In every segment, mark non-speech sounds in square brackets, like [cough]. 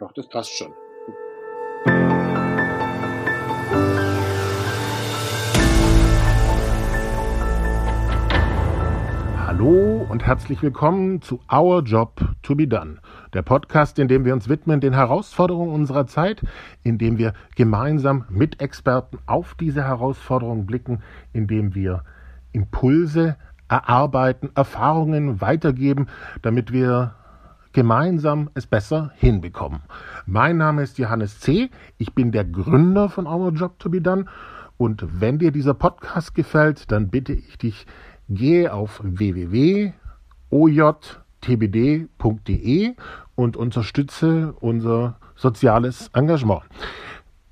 Doch, das passt schon. Hallo und herzlich willkommen zu Our Job to be Done, der Podcast, in dem wir uns widmen den Herausforderungen unserer Zeit, in dem wir gemeinsam mit Experten auf diese Herausforderungen blicken, in dem wir Impulse erarbeiten, Erfahrungen weitergeben, damit wir gemeinsam es besser hinbekommen. Mein Name ist Johannes C. Ich bin der Gründer von Our Job to be Done. Und wenn dir dieser Podcast gefällt, dann bitte ich dich, Gehe auf www.ojtbd.de und unterstütze unser soziales Engagement.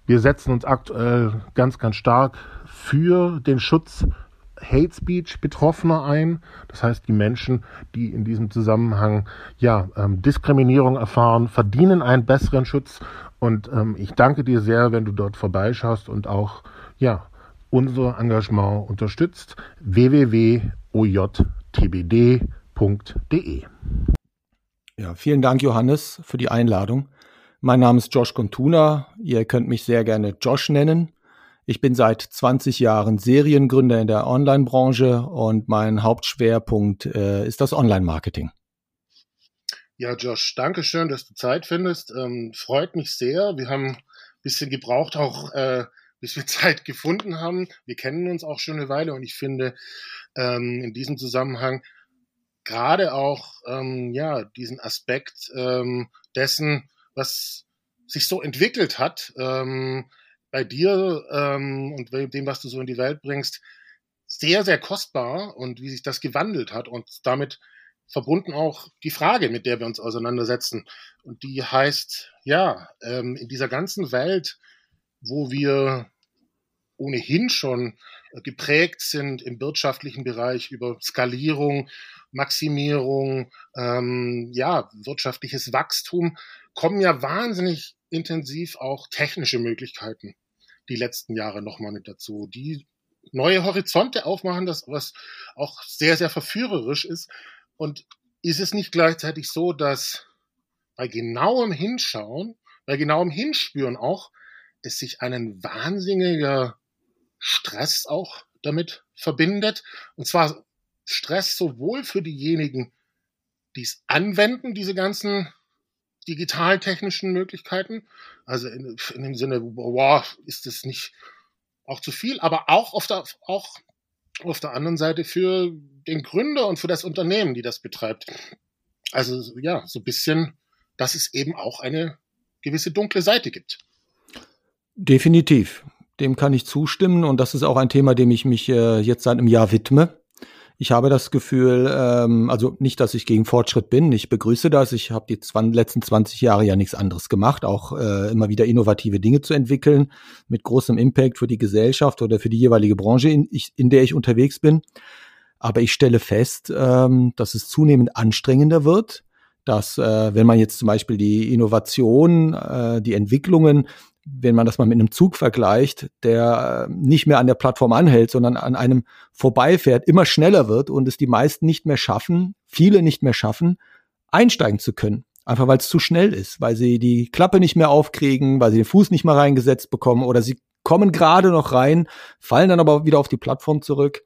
Wir setzen uns aktuell ganz, ganz stark für den Schutz Hate Speech Betroffener ein. Das heißt, die Menschen, die in diesem Zusammenhang ja ähm, Diskriminierung erfahren, verdienen einen besseren Schutz. Und ähm, ich danke dir sehr, wenn du dort vorbeischaust und auch ja unser Engagement unterstützt. www.ojtbd.de Ja, vielen Dank, Johannes, für die Einladung. Mein Name ist Josh Contuna. Ihr könnt mich sehr gerne Josh nennen. Ich bin seit 20 Jahren Seriengründer in der Online-Branche und mein Hauptschwerpunkt äh, ist das Online-Marketing. Ja, Josh, danke schön, dass du Zeit findest. Ähm, freut mich sehr. Wir haben ein bisschen gebraucht, auch äh, bis wir [laughs] Zeit gefunden haben. Wir kennen uns auch schon eine Weile und ich finde ähm, in diesem Zusammenhang gerade auch ähm, ja diesen Aspekt ähm, dessen, was sich so entwickelt hat ähm, bei dir ähm, und dem, was du so in die Welt bringst, sehr, sehr kostbar und wie sich das gewandelt hat und damit verbunden auch die Frage, mit der wir uns auseinandersetzen. Und die heißt, ja, ähm, in dieser ganzen Welt wo wir ohnehin schon geprägt sind im wirtschaftlichen Bereich über Skalierung, Maximierung, ähm, ja, wirtschaftliches Wachstum, kommen ja wahnsinnig intensiv auch technische Möglichkeiten die letzten Jahre nochmal mit dazu, die neue Horizonte aufmachen, das was auch sehr, sehr verführerisch ist. Und ist es nicht gleichzeitig so, dass bei genauem Hinschauen, bei genauem Hinspüren auch es sich einen wahnsinniger Stress auch damit verbindet. Und zwar Stress sowohl für diejenigen, die es anwenden, diese ganzen digitaltechnischen Möglichkeiten. Also in, in dem Sinne, wow, ist das nicht auch zu viel, aber auch auf der, auch auf der anderen Seite für den Gründer und für das Unternehmen, die das betreibt. Also ja, so ein bisschen, dass es eben auch eine gewisse dunkle Seite gibt. Definitiv. Dem kann ich zustimmen und das ist auch ein Thema, dem ich mich äh, jetzt seit einem Jahr widme. Ich habe das Gefühl, ähm, also nicht, dass ich gegen Fortschritt bin, ich begrüße das. Ich habe die letzten 20 Jahre ja nichts anderes gemacht, auch äh, immer wieder innovative Dinge zu entwickeln, mit großem Impact für die Gesellschaft oder für die jeweilige Branche, in, ich, in der ich unterwegs bin. Aber ich stelle fest, ähm, dass es zunehmend anstrengender wird, dass äh, wenn man jetzt zum Beispiel die Innovation, äh, die Entwicklungen wenn man das mal mit einem Zug vergleicht, der äh, nicht mehr an der Plattform anhält, sondern an einem vorbeifährt, immer schneller wird und es die meisten nicht mehr schaffen, viele nicht mehr schaffen, einsteigen zu können. Einfach weil es zu schnell ist, weil sie die Klappe nicht mehr aufkriegen, weil sie den Fuß nicht mehr reingesetzt bekommen oder sie kommen gerade noch rein, fallen dann aber wieder auf die Plattform zurück.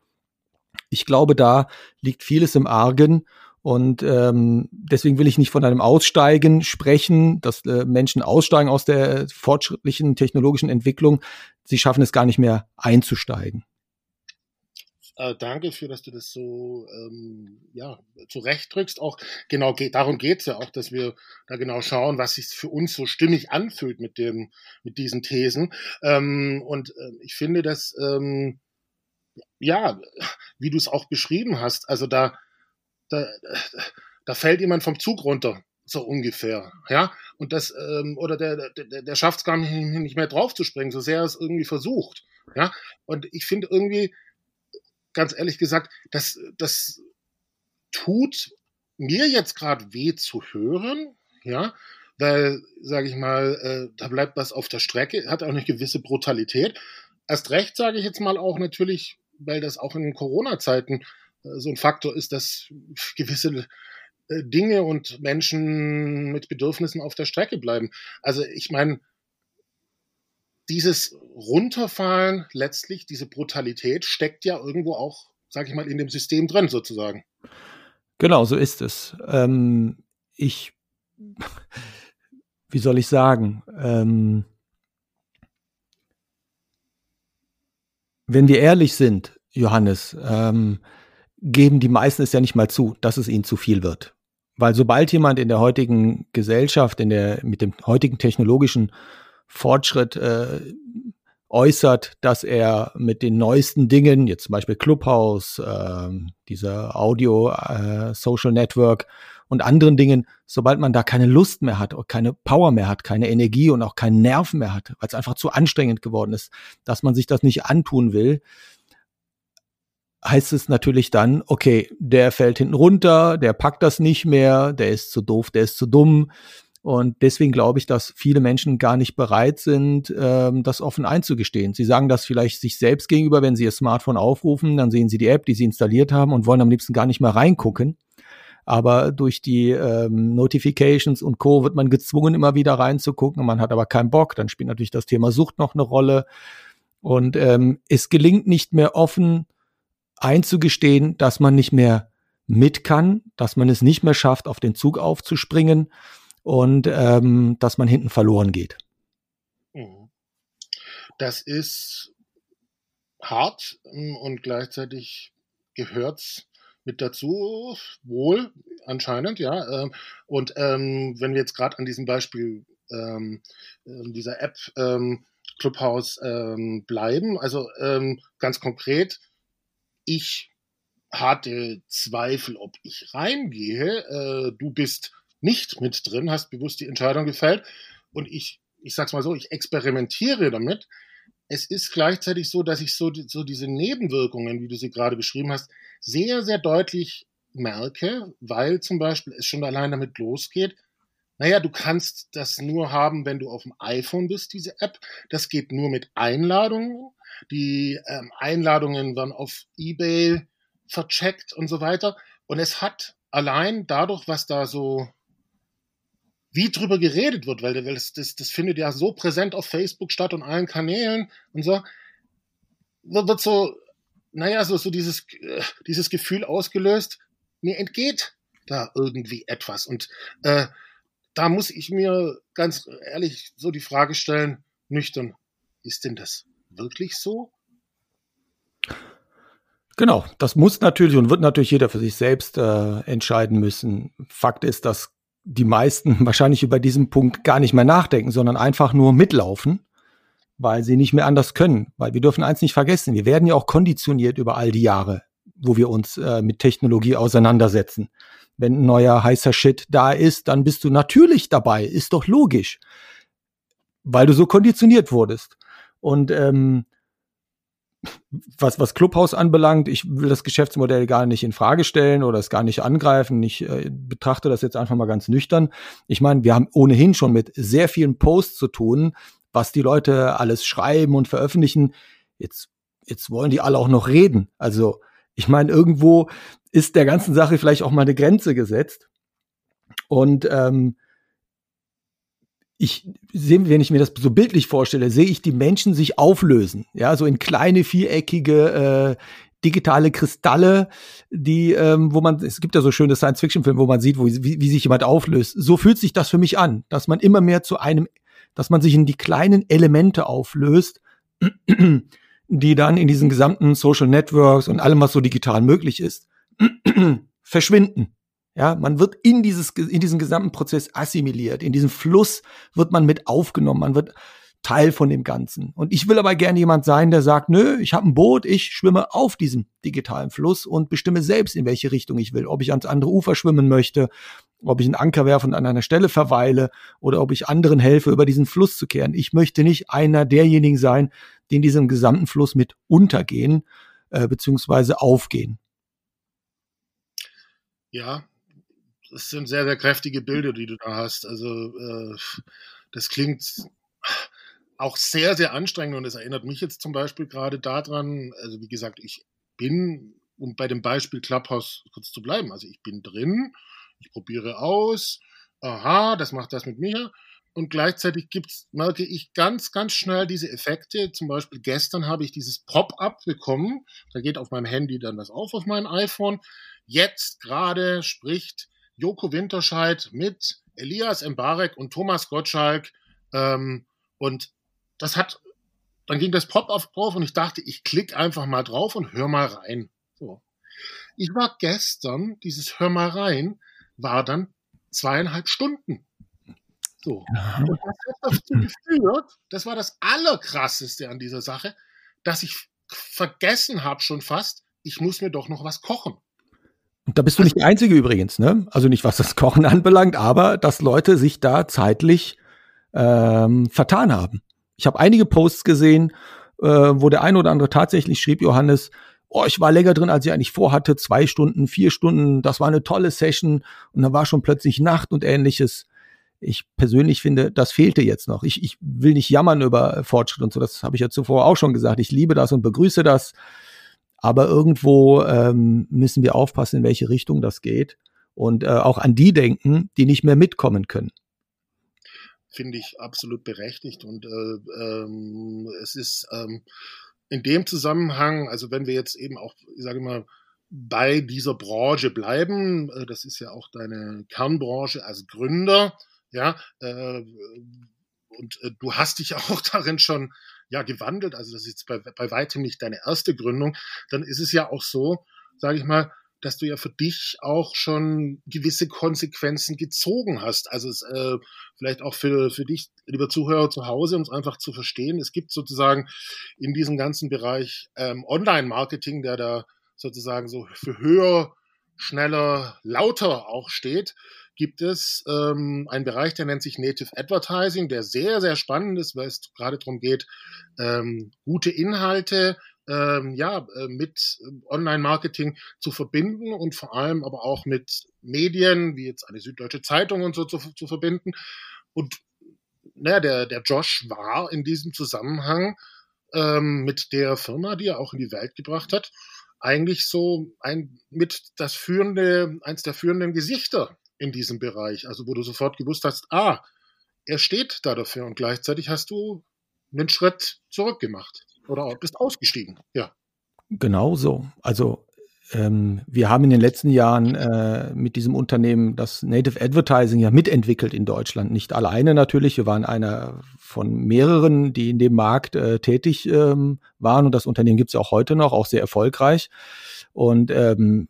Ich glaube, da liegt vieles im Argen und ähm, deswegen will ich nicht von einem Aussteigen sprechen, dass äh, Menschen aussteigen aus der fortschrittlichen technologischen Entwicklung. Sie schaffen es gar nicht mehr einzusteigen. Äh, danke für, dass du das so ähm, ja, zurechtdrückst. Auch genau geht, darum geht's ja auch, dass wir da genau schauen, was sich für uns so stimmig anfühlt mit dem, mit diesen Thesen. Ähm, und äh, ich finde, dass ähm, ja, wie du es auch beschrieben hast, also da da, da fällt jemand vom Zug runter, so ungefähr, ja, und das, ähm, oder der, der, der schafft es gar nicht, nicht mehr draufzuspringen, so sehr er es irgendwie versucht, ja, und ich finde irgendwie, ganz ehrlich gesagt, das, das tut mir jetzt gerade weh zu hören, ja, weil, sage ich mal, äh, da bleibt was auf der Strecke, hat auch eine gewisse Brutalität. Erst recht sage ich jetzt mal auch natürlich, weil das auch in Corona-Zeiten so ein Faktor ist, dass gewisse äh, Dinge und Menschen mit Bedürfnissen auf der Strecke bleiben. Also ich meine, dieses Runterfallen letztlich, diese Brutalität steckt ja irgendwo auch, sage ich mal, in dem System drin sozusagen. Genau, so ist es. Ähm, ich, wie soll ich sagen, ähm, wenn wir ehrlich sind, Johannes, ähm, geben die meisten es ja nicht mal zu, dass es ihnen zu viel wird. Weil sobald jemand in der heutigen Gesellschaft, in der, mit dem heutigen technologischen Fortschritt äh, äußert, dass er mit den neuesten Dingen, jetzt zum Beispiel Clubhouse, äh, dieser Audio äh, Social Network und anderen Dingen, sobald man da keine Lust mehr hat, keine Power mehr hat, keine Energie und auch keinen Nerven mehr hat, weil es einfach zu anstrengend geworden ist, dass man sich das nicht antun will, heißt es natürlich dann, okay, der fällt hinten runter, der packt das nicht mehr, der ist zu doof, der ist zu dumm. Und deswegen glaube ich, dass viele Menschen gar nicht bereit sind, ähm, das offen einzugestehen. Sie sagen das vielleicht sich selbst gegenüber, wenn sie ihr Smartphone aufrufen, dann sehen sie die App, die sie installiert haben und wollen am liebsten gar nicht mehr reingucken. Aber durch die ähm, Notifications und Co. wird man gezwungen, immer wieder reinzugucken. Man hat aber keinen Bock. Dann spielt natürlich das Thema Sucht noch eine Rolle. Und ähm, es gelingt nicht mehr offen einzugestehen, dass man nicht mehr mit kann, dass man es nicht mehr schafft, auf den Zug aufzuspringen und ähm, dass man hinten verloren geht. Mhm. Das ist hart ähm, und gleichzeitig gehört's mit dazu, wohl anscheinend, ja. Ähm, und ähm, wenn wir jetzt gerade an diesem Beispiel ähm, ähm dieser App ähm, Clubhouse ähm, bleiben, also ähm, ganz konkret, ich hatte Zweifel, ob ich reingehe. Äh, du bist nicht mit drin, hast bewusst die Entscheidung gefällt. Und ich, ich sag's mal so, ich experimentiere damit. Es ist gleichzeitig so, dass ich so, so diese Nebenwirkungen, wie du sie gerade beschrieben hast, sehr, sehr deutlich merke, weil zum Beispiel es schon allein damit losgeht, naja, du kannst das nur haben, wenn du auf dem iPhone bist, diese App. Das geht nur mit Einladungen. Die ähm, Einladungen werden auf eBay vercheckt und so weiter. Und es hat allein dadurch, was da so wie drüber geredet wird, weil das, das, das findet ja so präsent auf Facebook statt und allen Kanälen und so, wird, so, naja, so, so dieses, äh, dieses Gefühl ausgelöst, mir entgeht da irgendwie etwas. Und äh, da muss ich mir ganz ehrlich so die Frage stellen, nüchtern, ist denn das wirklich so? Genau, das muss natürlich und wird natürlich jeder für sich selbst äh, entscheiden müssen. Fakt ist, dass die meisten [laughs] wahrscheinlich über diesen Punkt gar nicht mehr nachdenken, sondern einfach nur mitlaufen, weil sie nicht mehr anders können. Weil wir dürfen eins nicht vergessen, wir werden ja auch konditioniert über all die Jahre, wo wir uns äh, mit Technologie auseinandersetzen. Wenn ein neuer heißer Shit da ist, dann bist du natürlich dabei, ist doch logisch, weil du so konditioniert wurdest. Und ähm, was, was Clubhouse anbelangt, ich will das Geschäftsmodell gar nicht in Frage stellen oder es gar nicht angreifen. Ich äh, betrachte das jetzt einfach mal ganz nüchtern. Ich meine, wir haben ohnehin schon mit sehr vielen Posts zu tun, was die Leute alles schreiben und veröffentlichen. Jetzt, jetzt wollen die alle auch noch reden. Also, ich meine, irgendwo ist der ganzen Sache vielleicht auch mal eine Grenze gesetzt. Und ähm, ich sehe, wenn ich mir das so bildlich vorstelle, sehe ich die Menschen sich auflösen, ja, so in kleine viereckige äh, digitale Kristalle, die, ähm, wo man, es gibt ja so schöne Science-Fiction-Filme, wo man sieht, wo, wie, wie sich jemand auflöst. So fühlt sich das für mich an, dass man immer mehr zu einem, dass man sich in die kleinen Elemente auflöst, [clears throat] die dann in diesen gesamten Social Networks und allem, was so digital möglich ist, [clears throat] verschwinden. Ja, man wird in dieses, in diesen gesamten Prozess assimiliert. In diesem Fluss wird man mit aufgenommen. Man wird Teil von dem Ganzen. Und ich will aber gerne jemand sein, der sagt, nö, ich habe ein Boot, ich schwimme auf diesem digitalen Fluss und bestimme selbst, in welche Richtung ich will. Ob ich ans andere Ufer schwimmen möchte, ob ich einen Anker werfe und an einer Stelle verweile oder ob ich anderen helfe, über diesen Fluss zu kehren. Ich möchte nicht einer derjenigen sein, die in diesem gesamten Fluss mit untergehen, äh, beziehungsweise aufgehen. Ja, das sind sehr, sehr kräftige Bilder, die du da hast. Also äh, das klingt auch sehr, sehr anstrengend und es erinnert mich jetzt zum Beispiel gerade daran, also wie gesagt, ich bin, um bei dem Beispiel Clubhouse kurz zu bleiben, also ich bin drin, ich probiere aus, aha, das macht das mit mir. Und gleichzeitig gibt's, merke ich ganz, ganz schnell diese Effekte. Zum Beispiel gestern habe ich dieses Pop-up bekommen. Da geht auf meinem Handy dann was auf, auf mein iPhone. Jetzt gerade spricht Joko Winterscheid mit Elias Mbarek und Thomas Gottschalk. Ähm, und das hat, dann ging das Pop-up drauf und ich dachte, ich klicke einfach mal drauf und hör mal rein. So. Ich war gestern, dieses Hör mal rein, war dann zweieinhalb Stunden. So. Und das hat dazu geführt, das war das Allerkrasseste an dieser Sache, dass ich vergessen habe schon fast, ich muss mir doch noch was kochen. Und da bist du nicht der Einzige übrigens, ne? Also nicht was das [laughs] Kochen anbelangt, aber dass Leute sich da zeitlich ähm, vertan haben. Ich habe einige Posts gesehen, äh, wo der ein oder andere tatsächlich schrieb, Johannes, oh, ich war länger drin, als ich eigentlich vorhatte, zwei Stunden, vier Stunden, das war eine tolle Session und dann war schon plötzlich Nacht und ähnliches. Ich persönlich finde, das fehlte jetzt noch. Ich, ich will nicht jammern über Fortschritt und so, das habe ich ja zuvor auch schon gesagt. Ich liebe das und begrüße das. Aber irgendwo ähm, müssen wir aufpassen, in welche Richtung das geht und äh, auch an die denken, die nicht mehr mitkommen können. Finde ich absolut berechtigt und äh, ähm, es ist ähm, in dem Zusammenhang, also wenn wir jetzt eben auch, ich sage mal, bei dieser Branche bleiben, äh, das ist ja auch deine Kernbranche als Gründer, ja, äh, und äh, du hast dich [laughs] auch darin schon ja gewandelt, also das ist jetzt bei, bei weitem nicht deine erste Gründung, dann ist es ja auch so, sage ich mal, dass du ja für dich auch schon gewisse Konsequenzen gezogen hast. Also es, äh, vielleicht auch für, für dich, lieber Zuhörer zu Hause, um es einfach zu verstehen. Es gibt sozusagen in diesem ganzen Bereich ähm, Online-Marketing, der da sozusagen so für höher, schneller, lauter auch steht, gibt es ähm, einen Bereich, der nennt sich Native Advertising, der sehr, sehr spannend ist, weil es gerade darum geht, ähm, gute Inhalte ähm, ja, äh, mit Online-Marketing zu verbinden und vor allem aber auch mit Medien, wie jetzt eine Süddeutsche Zeitung und so zu, zu verbinden. Und naja, der, der Josh war in diesem Zusammenhang ähm, mit der Firma, die er auch in die Welt gebracht hat, eigentlich so ein mit das führende, eins der führenden Gesichter in diesem Bereich. Also wo du sofort gewusst hast, ah, er steht da dafür und gleichzeitig hast du einen Schritt zurück gemacht oder bist ausgestiegen. Ja. Genau so. Also ähm, wir haben in den letzten Jahren äh, mit diesem Unternehmen das Native Advertising ja mitentwickelt in Deutschland. Nicht alleine natürlich. Wir waren einer von mehreren, die in dem Markt äh, tätig ähm, waren. Und das Unternehmen gibt es ja auch heute noch, auch sehr erfolgreich. Und ähm,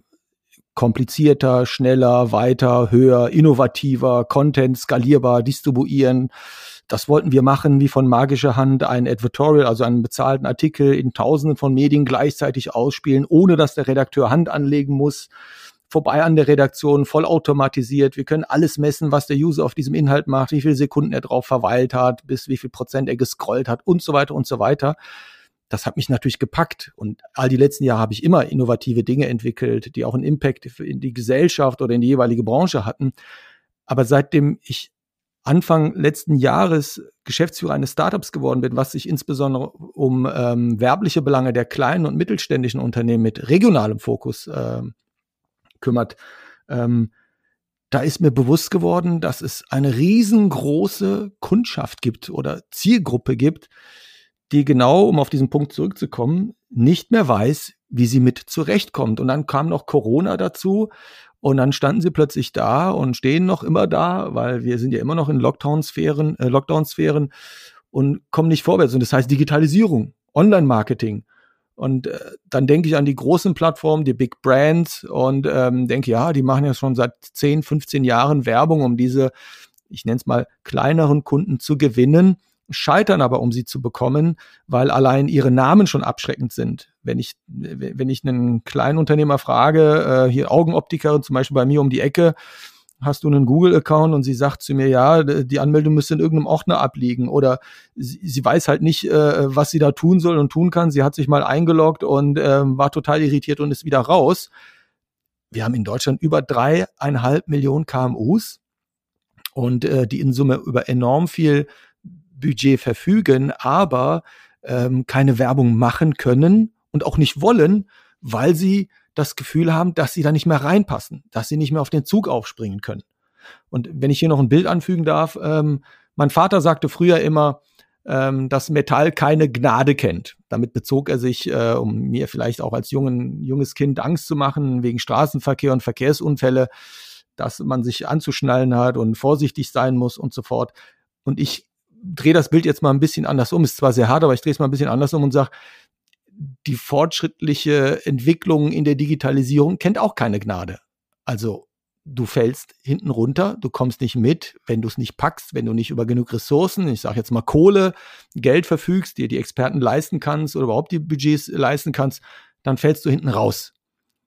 komplizierter, schneller, weiter, höher, innovativer, Content skalierbar, distribuieren. Das wollten wir machen, wie von magischer Hand ein Advertorial, also einen bezahlten Artikel in tausenden von Medien gleichzeitig ausspielen, ohne dass der Redakteur Hand anlegen muss. Vorbei an der Redaktion, vollautomatisiert. Wir können alles messen, was der User auf diesem Inhalt macht, wie viele Sekunden er drauf verweilt hat, bis wie viel Prozent er gescrollt hat und so weiter und so weiter das hat mich natürlich gepackt. Und all die letzten Jahre habe ich immer innovative Dinge entwickelt, die auch einen Impact in die Gesellschaft oder in die jeweilige Branche hatten. Aber seitdem ich Anfang letzten Jahres Geschäftsführer eines Startups geworden bin, was sich insbesondere um ähm, werbliche Belange der kleinen und mittelständischen Unternehmen mit regionalem Fokus äh, kümmert, ähm, da ist mir bewusst geworden, dass es eine riesengroße Kundschaft gibt oder Zielgruppe gibt, die genau, um auf diesen Punkt zurückzukommen, nicht mehr weiß, wie sie mit zurechtkommt. Und dann kam noch Corona dazu und dann standen sie plötzlich da und stehen noch immer da, weil wir sind ja immer noch in Lockdown-Sphären, äh, Lockdown-Sphären und kommen nicht vorwärts. Und das heißt Digitalisierung, Online-Marketing. Und äh, dann denke ich an die großen Plattformen, die Big Brands und ähm, denke, ja, die machen ja schon seit 10, 15 Jahren Werbung, um diese, ich nenne es mal, kleineren Kunden zu gewinnen scheitern aber, um sie zu bekommen, weil allein ihre Namen schon abschreckend sind. Wenn ich, wenn ich einen kleinen Unternehmer frage, äh, hier Augenoptikerin zum Beispiel bei mir um die Ecke, hast du einen Google-Account und sie sagt zu mir, ja, die Anmeldung müsste in irgendeinem Ordner abliegen oder sie, sie weiß halt nicht, äh, was sie da tun soll und tun kann. Sie hat sich mal eingeloggt und äh, war total irritiert und ist wieder raus. Wir haben in Deutschland über dreieinhalb Millionen KMUs und äh, die in Summe über enorm viel Budget verfügen, aber ähm, keine Werbung machen können und auch nicht wollen, weil sie das Gefühl haben, dass sie da nicht mehr reinpassen, dass sie nicht mehr auf den Zug aufspringen können. Und wenn ich hier noch ein Bild anfügen darf, ähm, mein Vater sagte früher immer, ähm, dass Metall keine Gnade kennt. Damit bezog er sich, äh, um mir vielleicht auch als jungen, junges Kind Angst zu machen, wegen Straßenverkehr und Verkehrsunfälle, dass man sich anzuschnallen hat und vorsichtig sein muss und so fort. Und ich drehe das Bild jetzt mal ein bisschen anders um. Ist zwar sehr hart, aber ich drehe es mal ein bisschen anders um und sage, die fortschrittliche Entwicklung in der Digitalisierung kennt auch keine Gnade. Also du fällst hinten runter, du kommst nicht mit, wenn du es nicht packst, wenn du nicht über genug Ressourcen, ich sage jetzt mal Kohle, Geld verfügst, dir die Experten leisten kannst oder überhaupt die Budgets leisten kannst, dann fällst du hinten raus.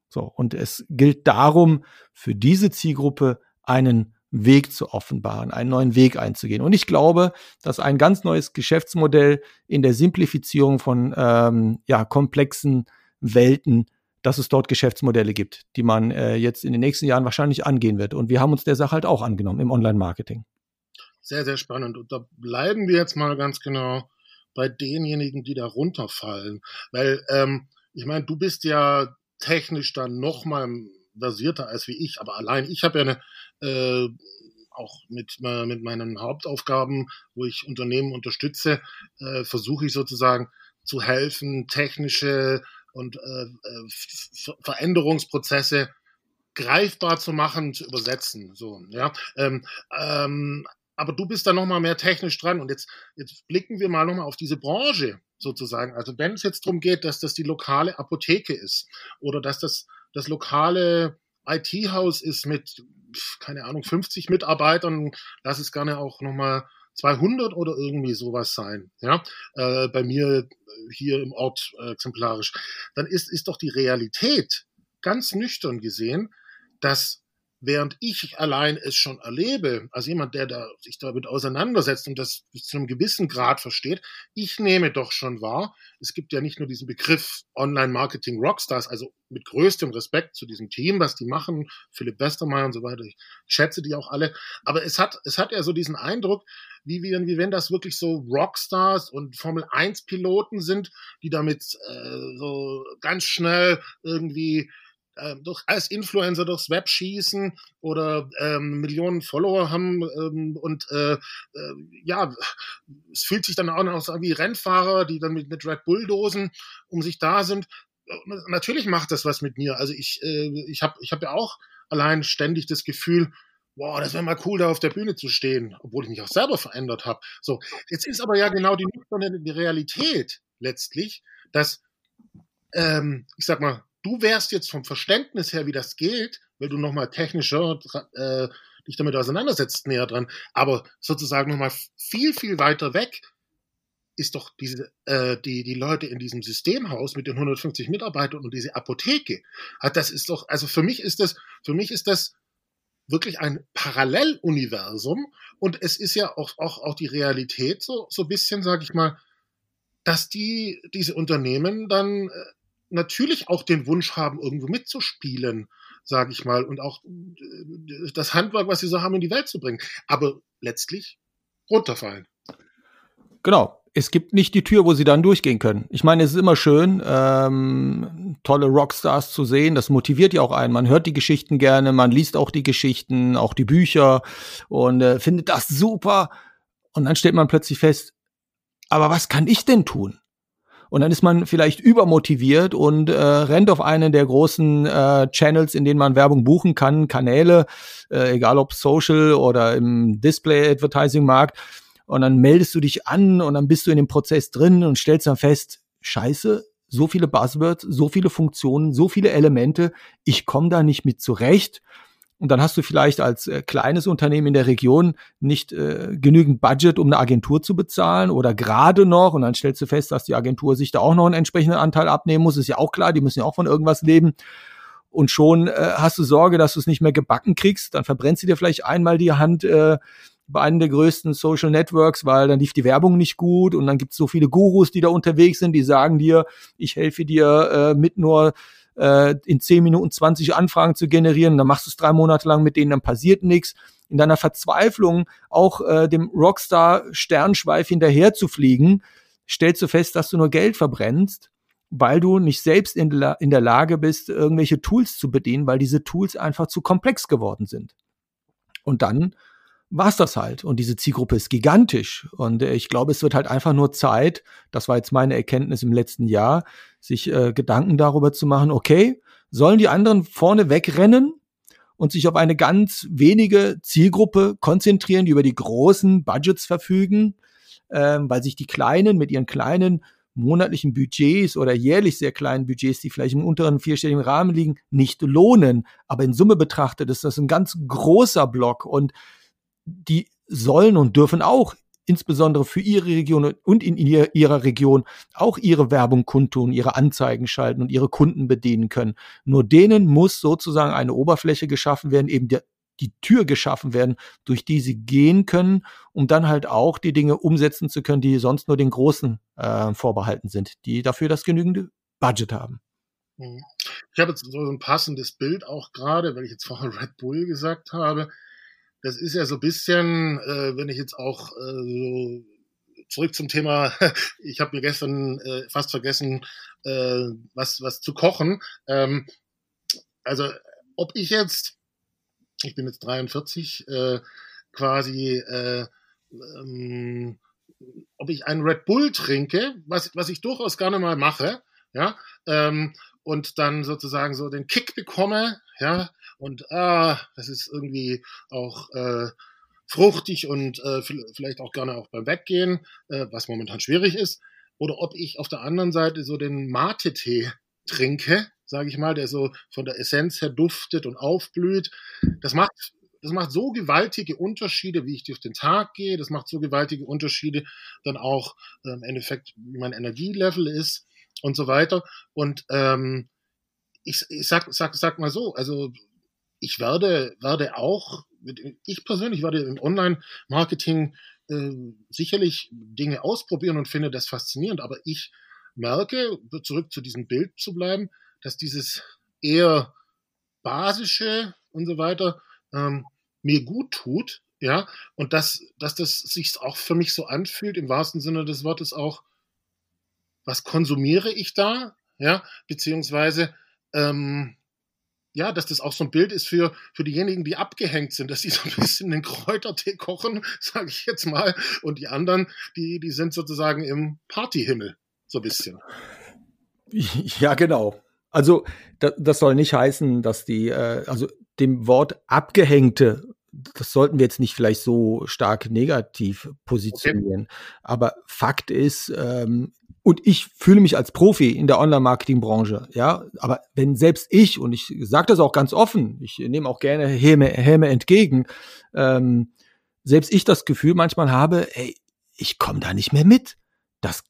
So, und es gilt darum, für diese Zielgruppe einen Weg zu offenbaren, einen neuen Weg einzugehen. Und ich glaube, dass ein ganz neues Geschäftsmodell in der Simplifizierung von ähm, ja, komplexen Welten dass es dort Geschäftsmodelle gibt, die man äh, jetzt in den nächsten Jahren wahrscheinlich angehen wird. Und wir haben uns der Sache halt auch angenommen im Online-Marketing. Sehr, sehr spannend. Und da bleiben wir jetzt mal ganz genau bei denjenigen, die da runterfallen. Weil, ähm, ich meine, du bist ja technisch dann noch mal versierter als wie ich, aber allein ich habe ja eine äh, auch mit, äh, mit meinen Hauptaufgaben, wo ich Unternehmen unterstütze, äh, versuche ich sozusagen zu helfen, technische und äh, äh Veränderungsprozesse greifbar zu machen, zu übersetzen. So, ja. Ähm, ähm, aber du bist da noch mal mehr technisch dran und jetzt, jetzt blicken wir mal noch mal auf diese Branche sozusagen. Also wenn es jetzt darum geht, dass das die lokale Apotheke ist oder dass das das lokale IT-Haus ist mit keine Ahnung 50 Mitarbeitern, lass es gerne auch noch mal 200 oder irgendwie sowas sein, ja, äh, bei mir hier im Ort äh, exemplarisch, dann ist, ist doch die Realität ganz nüchtern gesehen, dass während ich allein es schon erlebe, als jemand, der da sich damit auseinandersetzt und das bis zu einem gewissen Grad versteht, ich nehme doch schon wahr, es gibt ja nicht nur diesen Begriff Online-Marketing Rockstars, also mit größtem Respekt zu diesem Team, was die machen, Philipp Westermeier und so weiter, ich schätze die auch alle, aber es hat, es hat ja so diesen Eindruck, wie, wie, wie wenn das wirklich so Rockstars und Formel 1 Piloten sind, die damit äh, so ganz schnell irgendwie äh, durch, als Influencer durchs Web schießen oder ähm, Millionen Follower haben ähm, und äh, äh, ja, es fühlt sich dann auch noch so wie Rennfahrer, die dann mit, mit Red Bull Dosen um sich da sind. Natürlich macht das was mit mir. Also ich, äh, ich habe ich hab ja auch allein ständig das Gefühl, boah, das wäre mal cool, da auf der Bühne zu stehen, obwohl ich mich auch selber verändert habe. So, jetzt ist aber ja genau die, die Realität letztlich, dass, ähm, ich sag mal, du wärst jetzt vom Verständnis her, wie das geht, weil du nochmal technischer äh, dich damit auseinandersetzt, näher dran, aber sozusagen nochmal viel, viel weiter weg ist doch diese, äh, die, die Leute in diesem Systemhaus mit den 150 Mitarbeitern und diese Apotheke. Das ist doch, also für mich ist das, für mich ist das wirklich ein Paralleluniversum und es ist ja auch, auch, auch die Realität so, so bisschen, sag ich mal, dass die, diese Unternehmen dann äh, natürlich auch den Wunsch haben, irgendwo mitzuspielen, sage ich mal, und auch äh, das Handwerk, was sie so haben, in die Welt zu bringen. Aber letztlich runterfallen. Genau. Es gibt nicht die Tür, wo sie dann durchgehen können. Ich meine, es ist immer schön, ähm, tolle Rockstars zu sehen. Das motiviert ja auch einen. Man hört die Geschichten gerne, man liest auch die Geschichten, auch die Bücher und äh, findet das super. Und dann stellt man plötzlich fest, aber was kann ich denn tun? Und dann ist man vielleicht übermotiviert und äh, rennt auf einen der großen äh, Channels, in denen man Werbung buchen kann, Kanäle, äh, egal ob Social oder im Display-Advertising-Markt. Und dann meldest du dich an und dann bist du in dem Prozess drin und stellst dann fest, scheiße, so viele Buzzwords, so viele Funktionen, so viele Elemente, ich komme da nicht mit zurecht. Und dann hast du vielleicht als äh, kleines Unternehmen in der Region nicht äh, genügend Budget, um eine Agentur zu bezahlen oder gerade noch. Und dann stellst du fest, dass die Agentur sich da auch noch einen entsprechenden Anteil abnehmen muss. Ist ja auch klar, die müssen ja auch von irgendwas leben. Und schon äh, hast du Sorge, dass du es nicht mehr gebacken kriegst. Dann verbrennst du dir vielleicht einmal die Hand äh, bei einem der größten Social Networks, weil dann lief die Werbung nicht gut und dann gibt es so viele Gurus, die da unterwegs sind, die sagen dir, ich helfe dir äh, mit nur äh, in 10 Minuten 20 Anfragen zu generieren. Dann machst du es drei Monate lang mit denen, dann passiert nichts. In deiner Verzweiflung auch äh, dem Rockstar Sternschweif hinterher zu fliegen, stellst du fest, dass du nur Geld verbrennst, weil du nicht selbst in, in der Lage bist, irgendwelche Tools zu bedienen, weil diese Tools einfach zu komplex geworden sind. Und dann war's das halt. Und diese Zielgruppe ist gigantisch. Und äh, ich glaube, es wird halt einfach nur Zeit, das war jetzt meine Erkenntnis im letzten Jahr, sich äh, Gedanken darüber zu machen, okay, sollen die anderen vorne wegrennen und sich auf eine ganz wenige Zielgruppe konzentrieren, die über die großen Budgets verfügen, ähm, weil sich die Kleinen mit ihren kleinen monatlichen Budgets oder jährlich sehr kleinen Budgets, die vielleicht im unteren vierstelligen Rahmen liegen, nicht lohnen. Aber in Summe betrachtet ist das ein ganz großer Block und die sollen und dürfen auch insbesondere für ihre Region und in ihrer Region auch ihre Werbung kundtun, ihre Anzeigen schalten und ihre Kunden bedienen können. Nur denen muss sozusagen eine Oberfläche geschaffen werden, eben der, die Tür geschaffen werden, durch die sie gehen können, um dann halt auch die Dinge umsetzen zu können, die sonst nur den Großen äh, vorbehalten sind, die dafür das genügende Budget haben. Mhm. Ich habe jetzt so ein passendes Bild auch gerade, weil ich jetzt vorher Red Bull gesagt habe das ist ja so ein bisschen, äh, wenn ich jetzt auch äh, so zurück zum Thema, [laughs] ich habe mir gestern äh, fast vergessen, äh, was, was zu kochen. Ähm, also ob ich jetzt, ich bin jetzt 43, äh, quasi, äh, ähm, ob ich einen Red Bull trinke, was, was ich durchaus gerne mal mache, ja, ähm, und dann sozusagen so den Kick bekomme, ja, und ah, das ist irgendwie auch äh, fruchtig und äh, vielleicht auch gerne auch beim Weggehen, äh, was momentan schwierig ist, oder ob ich auf der anderen Seite so den Mate-Tee trinke, sage ich mal, der so von der Essenz her duftet und aufblüht. Das macht das macht so gewaltige Unterschiede, wie ich durch den Tag gehe. Das macht so gewaltige Unterschiede dann auch äh, im Endeffekt, wie mein Energielevel ist und so weiter. Und ähm, ich, ich sag, sag, sag mal so, also ich werde, werde auch, ich persönlich werde im Online-Marketing äh, sicherlich Dinge ausprobieren und finde das faszinierend, aber ich merke, zurück zu diesem Bild zu bleiben, dass dieses eher basische und so weiter ähm, mir gut tut, ja, und dass, dass das sich auch für mich so anfühlt, im wahrsten Sinne des Wortes auch, was konsumiere ich da, ja, beziehungsweise ähm, ja, dass das auch so ein Bild ist für, für diejenigen, die abgehängt sind, dass sie so ein bisschen den Kräutertee kochen, [laughs] sage ich jetzt mal, und die anderen, die, die sind sozusagen im Partyhimmel, so ein bisschen. [laughs] Ja, genau. Also das, das soll nicht heißen, dass die, äh, also dem Wort abgehängte, das sollten wir jetzt nicht vielleicht so stark negativ positionieren. Okay. Aber Fakt ist, ähm, und ich fühle mich als Profi in der Online-Marketing-Branche, ja. Aber wenn selbst ich, und ich sage das auch ganz offen, ich nehme auch gerne Häme, Häme entgegen, ähm, selbst ich das Gefühl manchmal habe, ey, ich komme da nicht mehr mit. Das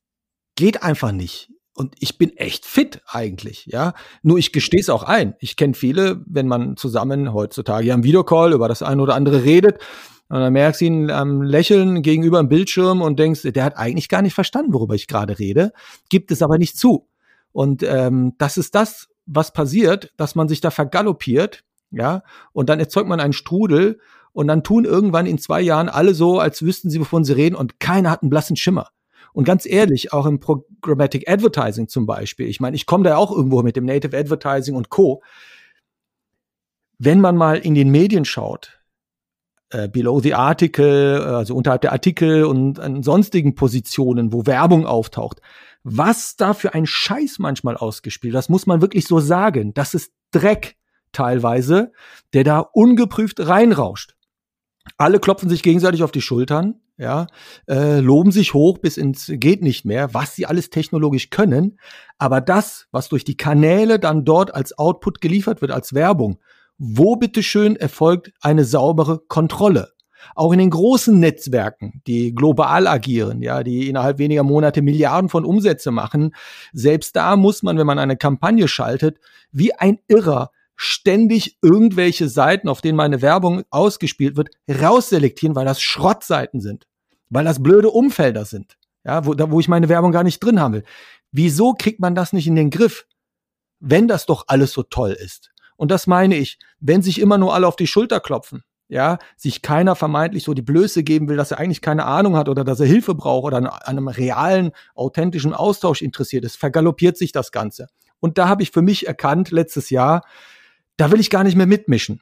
geht einfach nicht. Und ich bin echt fit eigentlich, ja. Nur ich gestehe es auch ein. Ich kenne viele, wenn man zusammen heutzutage ja am Videocall über das eine oder andere redet, und dann merkst du ihn am Lächeln gegenüber dem Bildschirm und denkst, der hat eigentlich gar nicht verstanden, worüber ich gerade rede, gibt es aber nicht zu. Und ähm, das ist das, was passiert, dass man sich da vergaloppiert, ja, und dann erzeugt man einen Strudel und dann tun irgendwann in zwei Jahren alle so, als wüssten sie, wovon sie reden und keiner hat einen blassen Schimmer. Und ganz ehrlich, auch im Programmatic Advertising zum Beispiel, ich meine, ich komme da auch irgendwo mit dem Native Advertising und Co. Wenn man mal in den Medien schaut, äh, below the article, also unterhalb der Artikel und an sonstigen Positionen, wo Werbung auftaucht. Was da für ein Scheiß manchmal ausgespielt, das muss man wirklich so sagen. Das ist Dreck teilweise, der da ungeprüft reinrauscht. Alle klopfen sich gegenseitig auf die Schultern, ja, äh, loben sich hoch bis ins geht nicht mehr, was sie alles technologisch können. Aber das, was durch die Kanäle dann dort als Output geliefert wird, als Werbung, wo bitteschön erfolgt eine saubere Kontrolle? Auch in den großen Netzwerken, die global agieren, ja, die innerhalb weniger Monate Milliarden von Umsätze machen, selbst da muss man, wenn man eine Kampagne schaltet, wie ein Irrer ständig irgendwelche Seiten, auf denen meine Werbung ausgespielt wird, rausselektieren, weil das Schrottseiten sind, weil das blöde Umfelder sind, ja, wo, da, wo ich meine Werbung gar nicht drin haben will. Wieso kriegt man das nicht in den Griff, wenn das doch alles so toll ist? Und das meine ich, wenn sich immer nur alle auf die Schulter klopfen, ja, sich keiner vermeintlich so die Blöße geben will, dass er eigentlich keine Ahnung hat oder dass er Hilfe braucht oder an einem realen, authentischen Austausch interessiert ist, vergaloppiert sich das Ganze. Und da habe ich für mich erkannt letztes Jahr, da will ich gar nicht mehr mitmischen.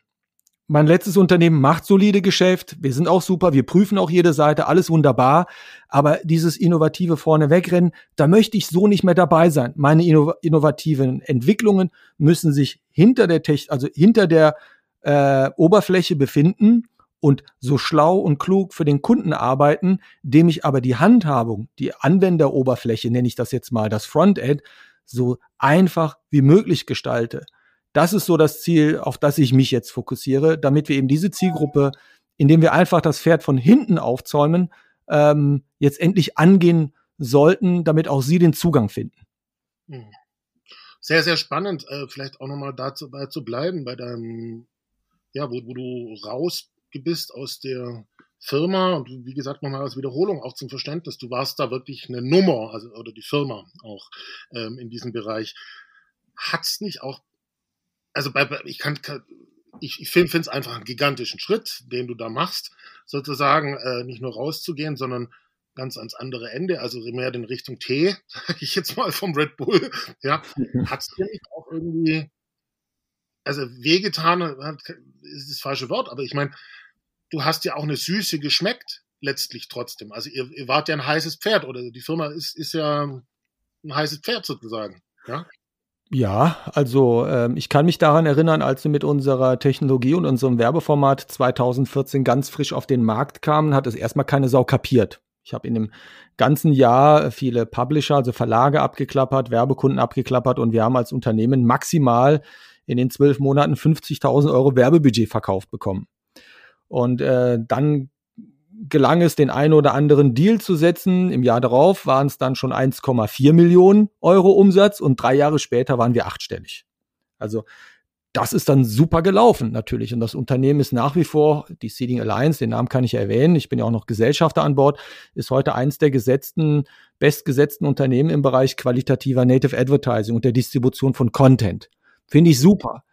Mein letztes Unternehmen macht solide Geschäft, wir sind auch super, wir prüfen auch jede Seite, alles wunderbar, aber dieses innovative vorne wegrennen, da möchte ich so nicht mehr dabei sein. Meine innovativen Entwicklungen müssen sich hinter der Technik, also hinter der äh, Oberfläche befinden und so schlau und klug für den Kunden arbeiten, dem ich aber die Handhabung, die Anwenderoberfläche, nenne ich das jetzt mal, das Frontend, so einfach wie möglich gestalte. Das ist so das Ziel, auf das ich mich jetzt fokussiere, damit wir eben diese Zielgruppe, indem wir einfach das Pferd von hinten aufzäumen, ähm, jetzt endlich angehen sollten, damit auch sie den Zugang finden. Hm. Sehr, sehr spannend. Äh, vielleicht auch nochmal dazu bei zu bleiben, bei deinem ja, wo, wo du raus bist aus der Firma und wie gesagt nochmal als Wiederholung auch zum Verständnis, du warst da wirklich eine Nummer, also oder die Firma auch ähm, in diesem Bereich. Hat's nicht auch, also bei, ich kann, ich, ich finde es einfach einen gigantischen Schritt, den du da machst, sozusagen äh, nicht nur rauszugehen, sondern ganz ans andere Ende, also mehr in Richtung T, [laughs] sage ich jetzt mal vom Red Bull. [laughs] Ja, hat's dir nicht auch irgendwie also wehgetan ist das falsche Wort, aber ich meine, du hast ja auch eine Süße geschmeckt, letztlich trotzdem. Also ihr, ihr wart ja ein heißes Pferd oder die Firma ist, ist ja ein heißes Pferd sozusagen, ja? Ja, also äh, ich kann mich daran erinnern, als wir mit unserer Technologie und unserem Werbeformat 2014 ganz frisch auf den Markt kamen, hat es erstmal keine Sau kapiert. Ich habe in dem ganzen Jahr viele Publisher, also Verlage abgeklappert, Werbekunden abgeklappert und wir haben als Unternehmen maximal in den zwölf Monaten 50.000 Euro Werbebudget verkauft bekommen. Und äh, dann gelang es, den einen oder anderen Deal zu setzen. Im Jahr darauf waren es dann schon 1,4 Millionen Euro Umsatz und drei Jahre später waren wir achtstellig. Also das ist dann super gelaufen natürlich. Und das Unternehmen ist nach wie vor, die Seeding Alliance, den Namen kann ich erwähnen, ich bin ja auch noch Gesellschafter an Bord, ist heute eins der gesetzten, bestgesetzten Unternehmen im Bereich qualitativer Native Advertising und der Distribution von Content. Finde ich super.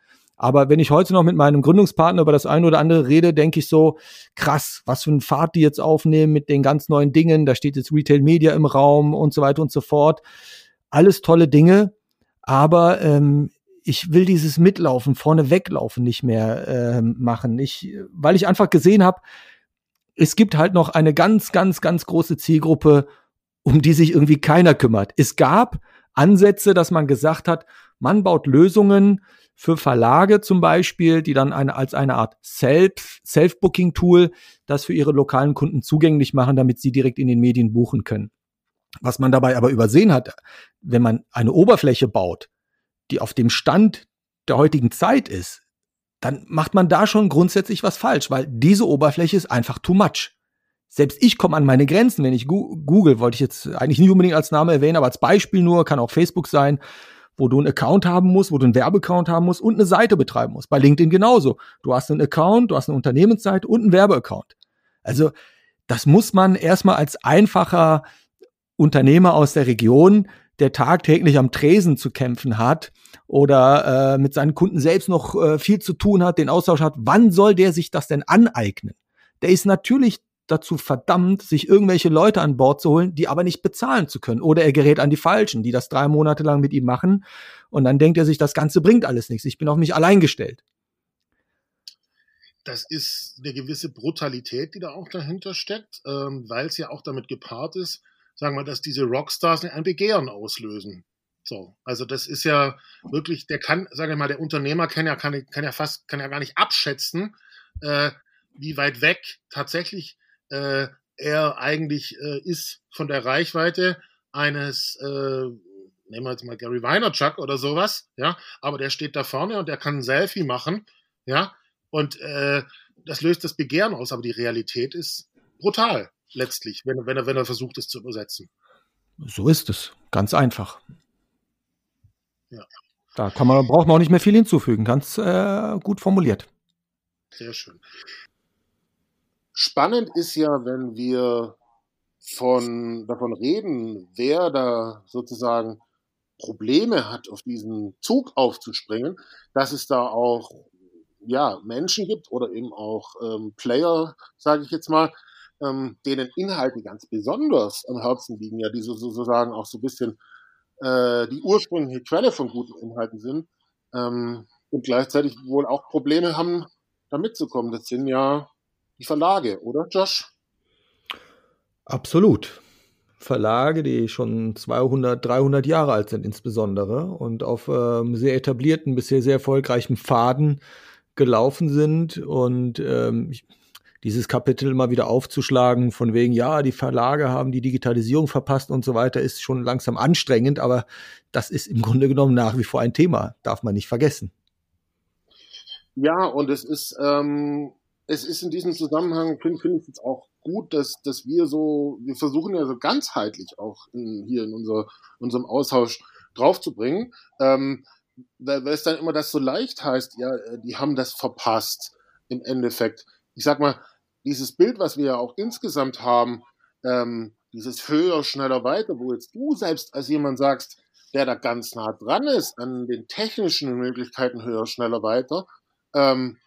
Aber wenn ich heute noch mit meinem Gründungspartner über das eine oder andere rede, denke ich so, krass, was für eine Fahrt die jetzt aufnehmen mit den ganz neuen Dingen. Da steht jetzt Retail Media im Raum und so weiter und so fort. Alles tolle Dinge. Aber ähm, ich will dieses Mitlaufen, vorne weglaufen nicht mehr äh, machen. Ich, weil ich einfach gesehen habe, es gibt halt noch eine ganz, ganz, ganz große Zielgruppe, um die sich irgendwie keiner kümmert. Es gab Ansätze, dass man gesagt hat, man baut Lösungen für Verlage zum Beispiel, die dann eine, als eine Art Self, Self-Booking-Tool das für ihre lokalen Kunden zugänglich machen, damit sie direkt in den Medien buchen können. Was man dabei aber übersehen hat, wenn man eine Oberfläche baut, die auf dem Stand der heutigen Zeit ist, dann macht man da schon grundsätzlich was falsch, weil diese Oberfläche ist einfach too much. Selbst ich komme an meine Grenzen, wenn ich Google, wollte ich jetzt eigentlich nicht unbedingt als Name erwähnen, aber als Beispiel nur, kann auch Facebook sein, wo du einen Account haben musst, wo du einen Werbeaccount haben musst und eine Seite betreiben musst. Bei LinkedIn genauso. Du hast einen Account, du hast eine Unternehmensseite und einen Werbeaccount. Also das muss man erstmal als einfacher Unternehmer aus der Region, der tagtäglich am Tresen zu kämpfen hat oder äh, mit seinen Kunden selbst noch äh, viel zu tun hat, den Austausch hat, wann soll der sich das denn aneignen? Der ist natürlich dazu verdammt, sich irgendwelche Leute an Bord zu holen, die aber nicht bezahlen zu können. Oder er gerät an die Falschen, die das drei Monate lang mit ihm machen. Und dann denkt er sich, das Ganze bringt alles nichts. Ich bin auf mich allein gestellt. Das ist eine gewisse Brutalität, die da auch dahinter steckt, ähm, weil es ja auch damit gepaart ist, sagen wir, dass diese Rockstars ein Begehren auslösen. So, also das ist ja wirklich, der kann, sage ich mal, der Unternehmer kann ja, kann, kann ja fast, kann ja gar nicht abschätzen, äh, wie weit weg tatsächlich äh, er eigentlich äh, ist von der Reichweite eines, äh, nehmen wir jetzt mal Gary Vaynerchuk oder sowas, ja, aber der steht da vorne und der kann ein Selfie machen, ja, und äh, das löst das Begehren aus, aber die Realität ist brutal letztlich, wenn, wenn, er, wenn er versucht, es zu übersetzen. So ist es, ganz einfach. Ja. Da kann man, braucht man auch nicht mehr viel hinzufügen, ganz äh, gut formuliert. Sehr schön. Spannend ist ja, wenn wir von, davon reden, wer da sozusagen Probleme hat, auf diesen Zug aufzuspringen, dass es da auch ja, Menschen gibt oder eben auch ähm, Player, sage ich jetzt mal, ähm, denen Inhalte ganz besonders am Herzen liegen, ja, die so, sozusagen auch so ein bisschen äh, die ursprüngliche Quelle von guten Inhalten sind ähm, und gleichzeitig wohl auch Probleme haben, da mitzukommen. Das sind ja die Verlage, oder Josh? Absolut. Verlage, die schon 200, 300 Jahre alt sind insbesondere und auf ähm, sehr etablierten, bisher sehr erfolgreichen Pfaden gelaufen sind und ähm, dieses Kapitel mal wieder aufzuschlagen, von wegen, ja, die Verlage haben die Digitalisierung verpasst und so weiter, ist schon langsam anstrengend, aber das ist im Grunde genommen nach wie vor ein Thema, darf man nicht vergessen. Ja, und es ist, ähm, es ist in diesem Zusammenhang, finde find ich jetzt auch gut, dass, dass wir so, wir versuchen ja so ganzheitlich auch in, hier in unser, unserem Austausch draufzubringen, ähm, weil, es dann immer das so leicht heißt, ja, die haben das verpasst im Endeffekt. Ich sag mal, dieses Bild, was wir ja auch insgesamt haben, ähm, dieses höher, schneller, weiter, wo jetzt du selbst als jemand sagst, der da ganz nah dran ist an den technischen Möglichkeiten höher, schneller, weiter, ähm,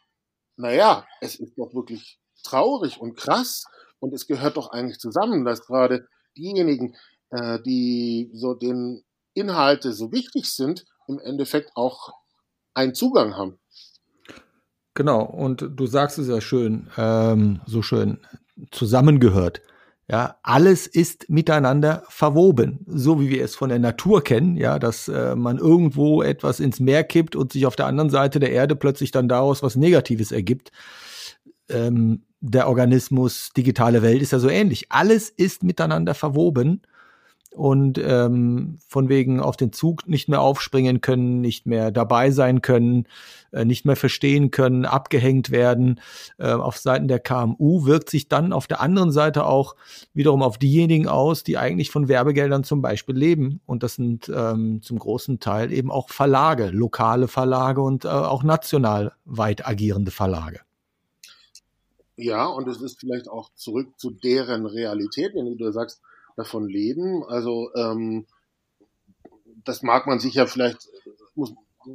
naja, es ist doch wirklich traurig und krass und es gehört doch eigentlich zusammen, dass gerade diejenigen, äh, die so den Inhalte so wichtig sind, im Endeffekt auch einen Zugang haben. Genau, und du sagst es ja schön, ähm, so schön, zusammengehört. Ja, alles ist miteinander verwoben, so wie wir es von der Natur kennen, ja, dass äh, man irgendwo etwas ins Meer kippt und sich auf der anderen Seite der Erde plötzlich dann daraus was Negatives ergibt. Ähm, der Organismus, digitale Welt ist ja so ähnlich. Alles ist miteinander verwoben und ähm, von wegen auf den Zug nicht mehr aufspringen können, nicht mehr dabei sein können, äh, nicht mehr verstehen können, abgehängt werden. Äh, auf Seiten der KMU wirkt sich dann auf der anderen Seite auch wiederum auf diejenigen aus, die eigentlich von Werbegeldern zum Beispiel leben. Und das sind ähm, zum großen Teil eben auch Verlage, lokale Verlage und äh, auch national weit agierende Verlage. Ja, und es ist vielleicht auch zurück zu deren Realität, wenn du sagst, davon leben. Also ähm, das mag man sich ja vielleicht muss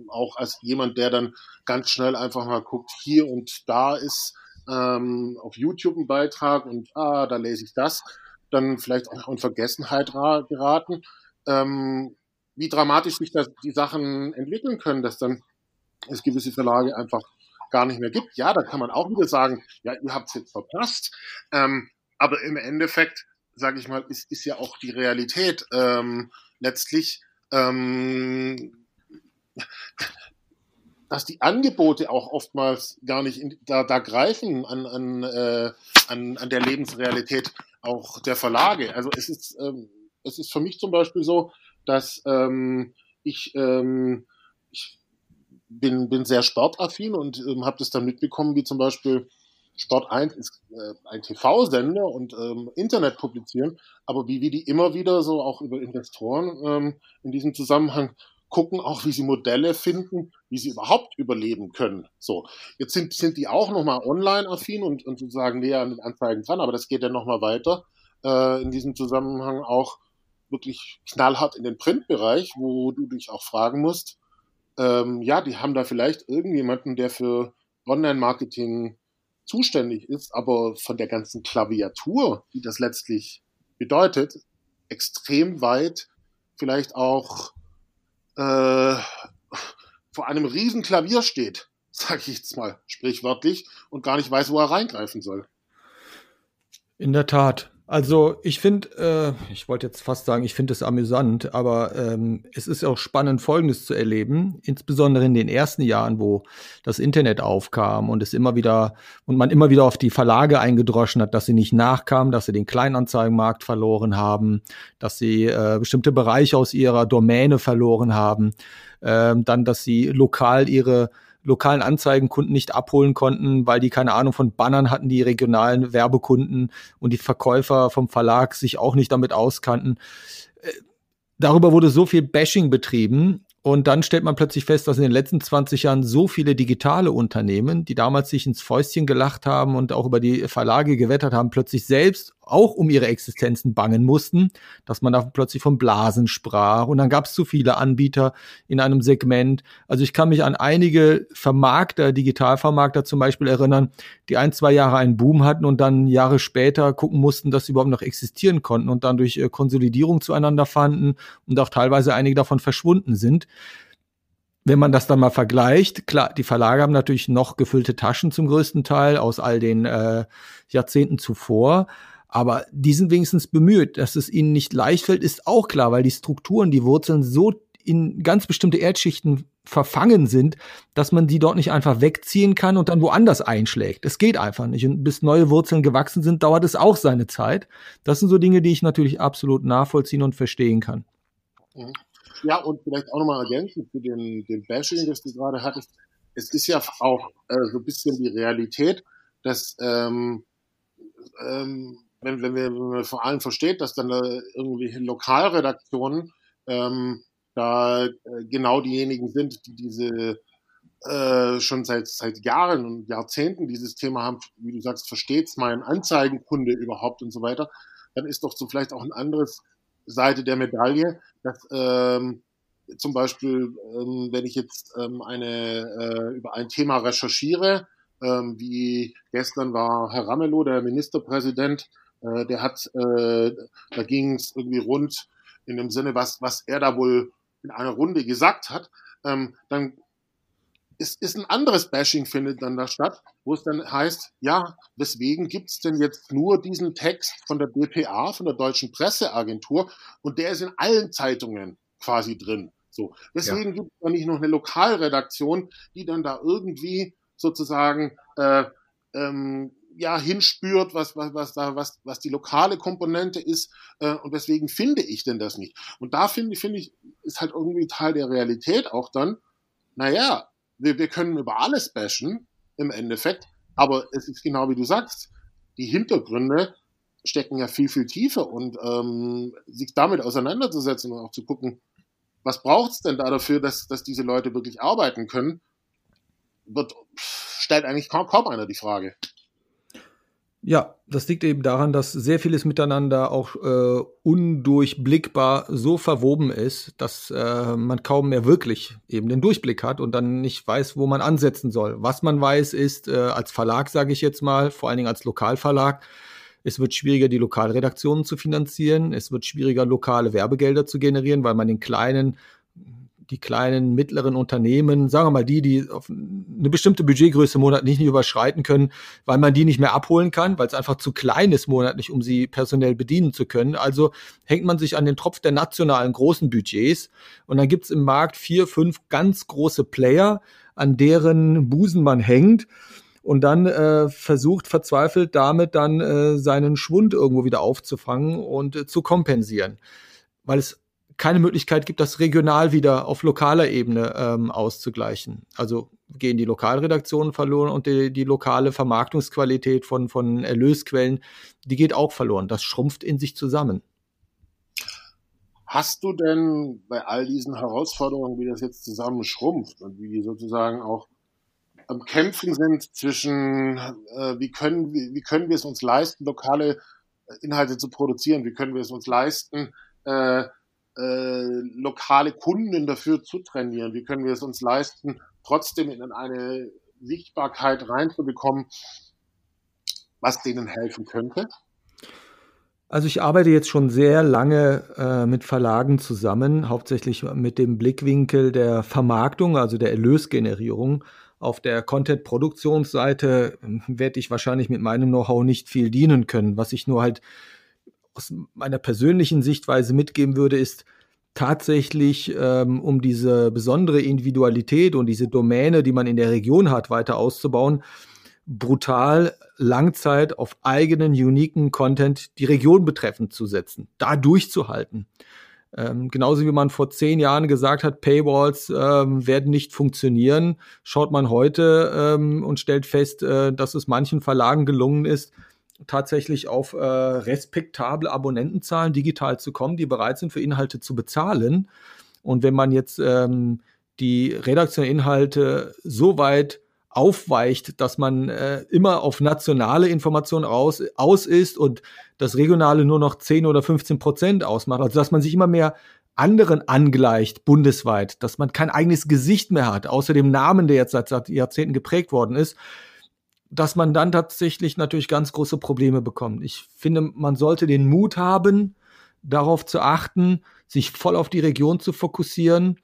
auch als jemand, der dann ganz schnell einfach mal guckt, hier und da ist ähm, auf YouTube ein Beitrag und ah, da lese ich das, dann vielleicht auch in Vergessenheit geraten. Ähm, wie dramatisch sich das, die Sachen entwickeln können, dass dann es gewisse Verlage einfach gar nicht mehr gibt. Ja, da kann man auch wieder sagen, ja, ihr habt es jetzt verpasst. Ähm, aber im Endeffekt sage ich mal, ist, ist ja auch die Realität ähm, letztlich, ähm, dass die Angebote auch oftmals gar nicht in, da, da greifen an, an, äh, an, an der Lebensrealität auch der Verlage. Also es ist, ähm, es ist für mich zum Beispiel so, dass ähm, ich, ähm, ich bin, bin sehr sportaffin und ähm, habe das dann mitbekommen, wie zum Beispiel Sport 1 ist äh, ein TV-Sender und ähm, Internet publizieren, aber wie wir die immer wieder so auch über Investoren ähm, in diesem Zusammenhang gucken, auch wie sie Modelle finden, wie sie überhaupt überleben können. So, jetzt sind, sind die auch nochmal online-affin und, und sozusagen näher an den Anzeigen dran, aber das geht dann nochmal weiter. Äh, in diesem Zusammenhang auch wirklich knallhart in den Printbereich, wo du dich auch fragen musst, ähm, ja, die haben da vielleicht irgendjemanden, der für Online-Marketing zuständig ist, aber von der ganzen Klaviatur, die das letztlich bedeutet, extrem weit vielleicht auch äh, vor einem riesen Klavier steht, [laughs] sage ich jetzt mal sprichwörtlich, und gar nicht weiß, wo er reingreifen soll. In der Tat. Also ich finde, äh, ich wollte jetzt fast sagen, ich finde es amüsant, aber ähm, es ist auch spannend, Folgendes zu erleben, insbesondere in den ersten Jahren, wo das Internet aufkam und es immer wieder und man immer wieder auf die Verlage eingedroschen hat, dass sie nicht nachkamen, dass sie den Kleinanzeigenmarkt verloren haben, dass sie äh, bestimmte Bereiche aus ihrer Domäne verloren haben, äh, dann, dass sie lokal ihre lokalen Anzeigenkunden nicht abholen konnten, weil die keine Ahnung von Bannern hatten, die regionalen Werbekunden und die Verkäufer vom Verlag sich auch nicht damit auskannten. Äh, darüber wurde so viel Bashing betrieben. Und dann stellt man plötzlich fest, dass in den letzten 20 Jahren so viele digitale Unternehmen, die damals sich ins Fäustchen gelacht haben und auch über die Verlage gewettert haben, plötzlich selbst auch um ihre Existenzen bangen mussten, dass man da plötzlich von Blasen sprach und dann gab es zu viele Anbieter in einem Segment. Also ich kann mich an einige Vermarkter, Digitalvermarkter zum Beispiel erinnern, die ein, zwei Jahre einen Boom hatten und dann Jahre später gucken mussten, dass sie überhaupt noch existieren konnten und dann durch äh, Konsolidierung zueinander fanden und auch teilweise einige davon verschwunden sind wenn man das dann mal vergleicht, klar, die Verlage haben natürlich noch gefüllte Taschen zum größten Teil aus all den äh, Jahrzehnten zuvor. Aber die sind wenigstens bemüht, dass es ihnen nicht leicht fällt, ist auch klar, weil die Strukturen, die Wurzeln so in ganz bestimmte Erdschichten verfangen sind, dass man die dort nicht einfach wegziehen kann und dann woanders einschlägt. Es geht einfach nicht. Und bis neue Wurzeln gewachsen sind, dauert es auch seine Zeit. Das sind so Dinge, die ich natürlich absolut nachvollziehen und verstehen kann. Mhm. Ja, und vielleicht auch nochmal ergänzen zu dem, dem Bashing, das du gerade hattest. Es ist ja auch äh, so ein bisschen die Realität, dass ähm, ähm, wenn, wenn, wir, wenn man vor allem versteht, dass dann da irgendwie Lokalredaktionen ähm, da äh, genau diejenigen sind, die diese äh, schon seit, seit Jahren und Jahrzehnten dieses Thema haben, wie du sagst, versteht's mein Anzeigenkunde überhaupt und so weiter, dann ist doch so vielleicht auch ein anderes Seite der Medaille, dass ähm, zum Beispiel, ähm, wenn ich jetzt ähm, eine, äh, über ein Thema recherchiere, ähm, wie gestern war Herr Ramelow, der Ministerpräsident, äh, der hat, äh, da ging es irgendwie rund in dem Sinne, was, was er da wohl in einer Runde gesagt hat, ähm, dann ist, ist ein anderes Bashing findet dann da statt, wo es dann heißt, ja, weswegen gibt's denn jetzt nur diesen Text von der DPA, von der Deutschen Presseagentur, und der ist in allen Zeitungen quasi drin. So, deswegen ja. gibt es da nicht noch eine Lokalredaktion, die dann da irgendwie sozusagen äh, ähm, ja hinspürt, was was was da was was die lokale Komponente ist äh, und deswegen finde ich denn das nicht. Und da finde finde ich ist halt irgendwie Teil der Realität auch dann. Naja, wir, wir können über alles bashen im Endeffekt, aber es ist genau wie du sagst, die Hintergründe stecken ja viel, viel tiefer und ähm, sich damit auseinanderzusetzen und auch zu gucken, was braucht es denn da dafür, dass, dass diese Leute wirklich arbeiten können, wird, stellt eigentlich kaum, kaum einer die Frage. Ja, das liegt eben daran, dass sehr vieles miteinander auch äh, undurchblickbar so verwoben ist, dass äh, man kaum mehr wirklich eben den Durchblick hat und dann nicht weiß, wo man ansetzen soll. Was man weiß, ist äh, als Verlag, sage ich jetzt mal, vor allen Dingen als Lokalverlag, es wird schwieriger, die Lokalredaktionen zu finanzieren. Es wird schwieriger, lokale Werbegelder zu generieren, weil man den kleinen die kleinen, mittleren Unternehmen, sagen wir mal die, die auf eine bestimmte Budgetgröße monatlich nicht überschreiten können, weil man die nicht mehr abholen kann, weil es einfach zu klein ist monatlich, um sie personell bedienen zu können. Also hängt man sich an den Tropf der nationalen großen Budgets und dann gibt es im Markt vier, fünf ganz große Player, an deren Busen man hängt und dann äh, versucht verzweifelt damit dann äh, seinen Schwund irgendwo wieder aufzufangen und äh, zu kompensieren. Weil es keine Möglichkeit gibt, das regional wieder auf lokaler Ebene ähm, auszugleichen. Also gehen die Lokalredaktionen verloren und die, die lokale Vermarktungsqualität von, von Erlösquellen, die geht auch verloren. Das schrumpft in sich zusammen. Hast du denn bei all diesen Herausforderungen, wie das jetzt zusammen schrumpft und wie die sozusagen auch am Kämpfen sind zwischen, äh, wie, können, wie, wie können wir es uns leisten, lokale Inhalte zu produzieren, wie können wir es uns leisten, äh, äh, lokale Kunden dafür zu trainieren? Wie können wir es uns leisten, trotzdem in eine Sichtbarkeit reinzubekommen, was denen helfen könnte? Also ich arbeite jetzt schon sehr lange äh, mit Verlagen zusammen, hauptsächlich mit dem Blickwinkel der Vermarktung, also der Erlösgenerierung. Auf der Content-Produktionsseite ähm, werde ich wahrscheinlich mit meinem Know-how nicht viel dienen können. Was ich nur halt aus meiner persönlichen Sichtweise mitgeben würde, ist tatsächlich, ähm, um diese besondere Individualität und diese Domäne, die man in der Region hat, weiter auszubauen, brutal Langzeit auf eigenen, uniken Content die Region betreffend zu setzen, da durchzuhalten. Ähm, genauso wie man vor zehn Jahren gesagt hat, Paywalls ähm, werden nicht funktionieren, schaut man heute ähm, und stellt fest, äh, dass es manchen Verlagen gelungen ist, tatsächlich auf äh, respektable Abonnentenzahlen digital zu kommen, die bereit sind, für Inhalte zu bezahlen. Und wenn man jetzt ähm, die redaktionellen Inhalte so weit aufweicht, dass man äh, immer auf nationale Informationen aus, aus ist und das Regionale nur noch 10 oder 15 Prozent ausmacht. Also dass man sich immer mehr anderen angleicht bundesweit, dass man kein eigenes Gesicht mehr hat, außer dem Namen, der jetzt seit, seit Jahrzehnten geprägt worden ist, dass man dann tatsächlich natürlich ganz große Probleme bekommt. Ich finde, man sollte den Mut haben, darauf zu achten, sich voll auf die Region zu fokussieren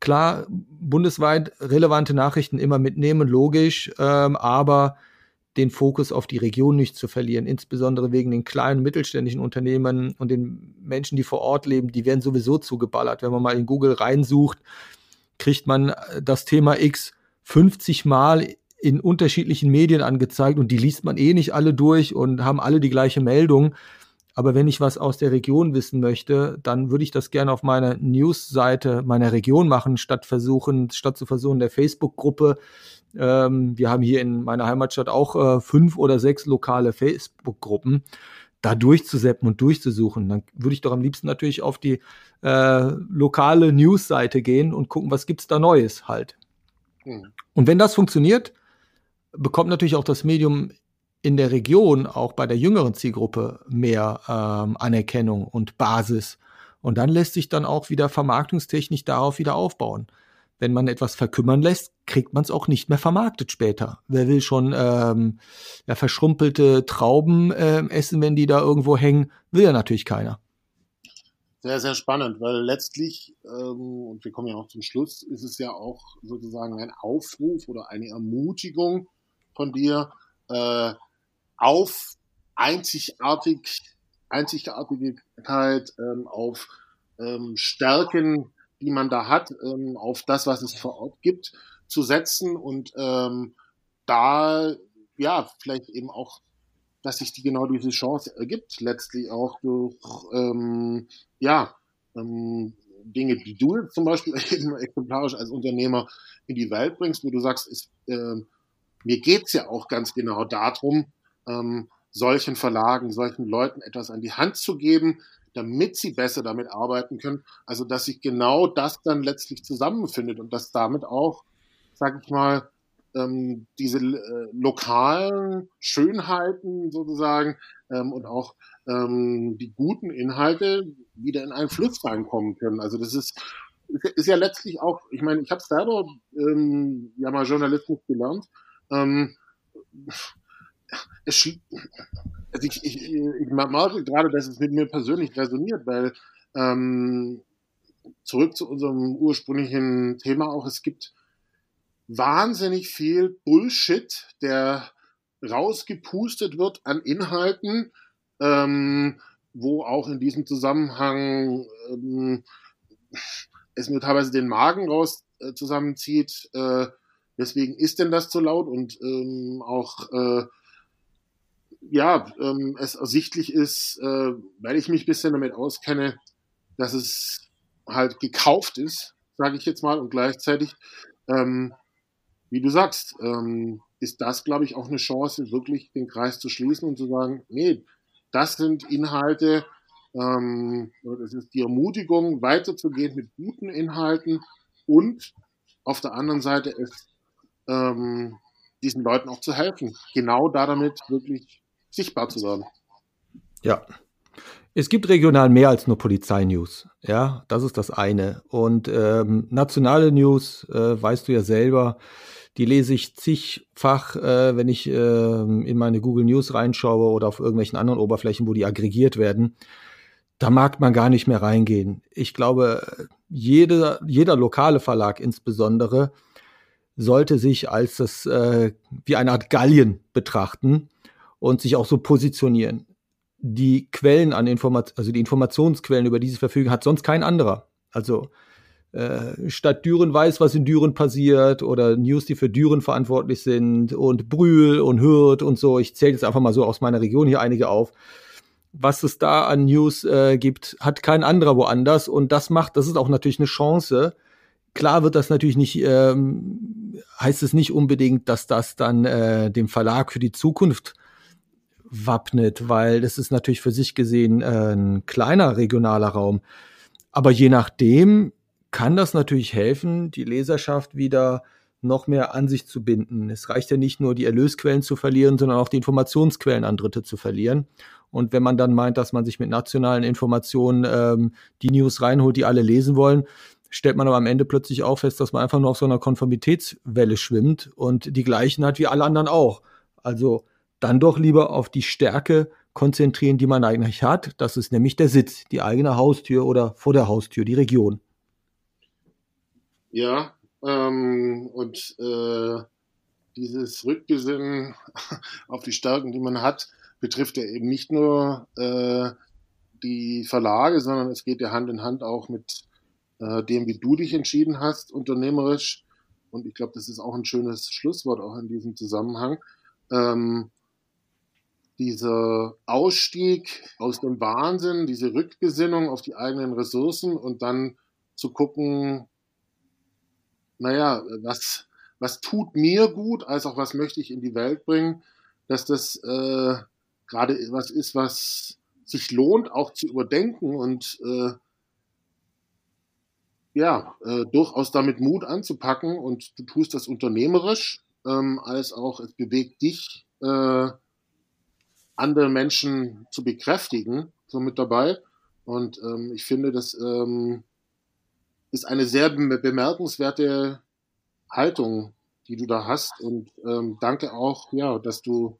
klar, bundesweit relevante Nachrichten immer mitnehmen, logisch, ähm, aber den Fokus auf die Region nicht zu verlieren, insbesondere wegen den kleinen mittelständischen Unternehmen und den Menschen, die vor Ort leben, die werden sowieso zugeballert. Wenn man mal in Google reinsucht, kriegt man das Thema X 50 Mal in unterschiedlichen Medien angezeigt und die liest man eh nicht alle durch und haben alle die gleiche Meldung. Aber wenn ich was aus der Region wissen möchte, dann würde ich das gerne auf meiner News-Seite meiner Region machen, statt versuchen, statt zu versuchen, der Facebook-Gruppe. Ähm, wir haben hier in meiner Heimatstadt auch äh, fünf oder sechs lokale Facebook-Gruppen da durchzuseppen und durchzusuchen. Dann würde ich doch am liebsten natürlich auf die äh, lokale News-Seite gehen und gucken, was gibt's da Neues halt. Mhm. Und wenn das funktioniert, bekommt natürlich auch das Medium in der Region auch bei der jüngeren Zielgruppe mehr ähm, Anerkennung und Basis. Und dann lässt sich dann auch wieder vermarktungstechnisch darauf wieder aufbauen. Wenn man etwas verkümmern lässt, kriegt man es auch nicht mehr vermarktet später. Wer will schon ähm, ja, verschrumpelte Trauben äh, essen, wenn die da irgendwo hängen? Will ja natürlich keiner. Sehr, sehr spannend, weil letztlich, ähm, und wir kommen ja noch zum Schluss, ist es ja auch sozusagen ein Aufruf oder eine Ermutigung von dir, äh, auf einzigartig, Einzigartigkeit, ähm, auf ähm, Stärken, die man da hat, ähm, auf das, was es vor Ort gibt, zu setzen und ähm, da ja vielleicht eben auch, dass sich die genau diese Chance ergibt, letztlich auch durch ähm, ja ähm, Dinge, die du zum Beispiel [laughs] eben exemplarisch als Unternehmer in die Welt bringst, wo du sagst, ist, äh, mir geht's ja auch ganz genau darum, ähm, solchen Verlagen, solchen Leuten etwas an die Hand zu geben, damit sie besser damit arbeiten können. Also dass sich genau das dann letztlich zusammenfindet und dass damit auch, sag ich mal, ähm, diese äh, lokalen Schönheiten sozusagen ähm, und auch ähm, die guten Inhalte wieder in einen Fluss reinkommen können. Also das ist ist ja letztlich auch, ich meine, ich habe selber ähm, ja mal Journalismus gelernt. Ähm, es, also ich, ich, ich mag gerade, dass es mit mir persönlich resoniert, weil ähm, zurück zu unserem ursprünglichen Thema auch, es gibt wahnsinnig viel Bullshit, der rausgepustet wird an Inhalten, ähm, wo auch in diesem Zusammenhang ähm, es mir teilweise den Magen raus äh, zusammenzieht. Äh, weswegen ist denn das so laut? Und ähm, auch äh, ja, ähm, es ersichtlich ist, äh, weil ich mich ein bisschen damit auskenne, dass es halt gekauft ist, sage ich jetzt mal, und gleichzeitig, ähm, wie du sagst, ähm, ist das, glaube ich, auch eine Chance, wirklich den Kreis zu schließen und zu sagen, nee, das sind Inhalte, ähm, das ist die Ermutigung, weiterzugehen mit guten Inhalten und auf der anderen Seite ist ähm, diesen Leuten auch zu helfen, genau da damit wirklich sichtbar zu werden. Ja. Es gibt regional mehr als nur Polizeinews. Ja, das ist das eine. Und ähm, nationale News, äh, weißt du ja selber, die lese ich zigfach, äh, wenn ich äh, in meine Google News reinschaue oder auf irgendwelchen anderen Oberflächen, wo die aggregiert werden. Da mag man gar nicht mehr reingehen. Ich glaube, jeder, jeder lokale Verlag insbesondere sollte sich als das äh, wie eine Art Gallien betrachten und sich auch so positionieren. Die Quellen an Informationen, also die Informationsquellen über diese Verfügung hat sonst kein anderer. Also äh, Stadt Düren weiß, was in Düren passiert oder News, die für Düren verantwortlich sind und Brühl und Hürth und so. Ich zähle jetzt einfach mal so aus meiner Region hier einige auf. Was es da an News äh, gibt, hat kein anderer woanders und das macht, das ist auch natürlich eine Chance. Klar wird das natürlich nicht, ähm, heißt es nicht unbedingt, dass das dann äh, dem Verlag für die Zukunft wappnet, weil das ist natürlich für sich gesehen äh, ein kleiner regionaler Raum. Aber je nachdem kann das natürlich helfen, die Leserschaft wieder noch mehr an sich zu binden. Es reicht ja nicht nur, die Erlösquellen zu verlieren, sondern auch die Informationsquellen an Dritte zu verlieren. Und wenn man dann meint, dass man sich mit nationalen Informationen ähm, die News reinholt, die alle lesen wollen, stellt man aber am Ende plötzlich auch fest, dass man einfach nur auf so einer Konformitätswelle schwimmt und die gleichen hat wie alle anderen auch. Also dann doch lieber auf die Stärke konzentrieren, die man eigentlich hat. Das ist nämlich der Sitz, die eigene Haustür oder vor der Haustür, die Region. Ja, ähm, und äh, dieses Rückbesinnen [laughs] auf die Stärken, die man hat, betrifft ja eben nicht nur äh, die Verlage, sondern es geht ja Hand in Hand auch mit äh, dem, wie du dich entschieden hast, unternehmerisch. Und ich glaube, das ist auch ein schönes Schlusswort auch in diesem Zusammenhang. Ähm, dieser Ausstieg aus dem Wahnsinn, diese Rückbesinnung auf die eigenen Ressourcen und dann zu gucken, naja, was, was tut mir gut, als auch was möchte ich in die Welt bringen, dass das äh, gerade was ist, was sich lohnt, auch zu überdenken und äh, ja, äh, durchaus damit Mut anzupacken und du tust das unternehmerisch, ähm, als auch es bewegt dich, äh, andere Menschen zu bekräftigen, so mit dabei. Und ähm, ich finde, das ähm, ist eine sehr bemerkenswerte Haltung, die du da hast. Und ähm, danke auch, ja, dass du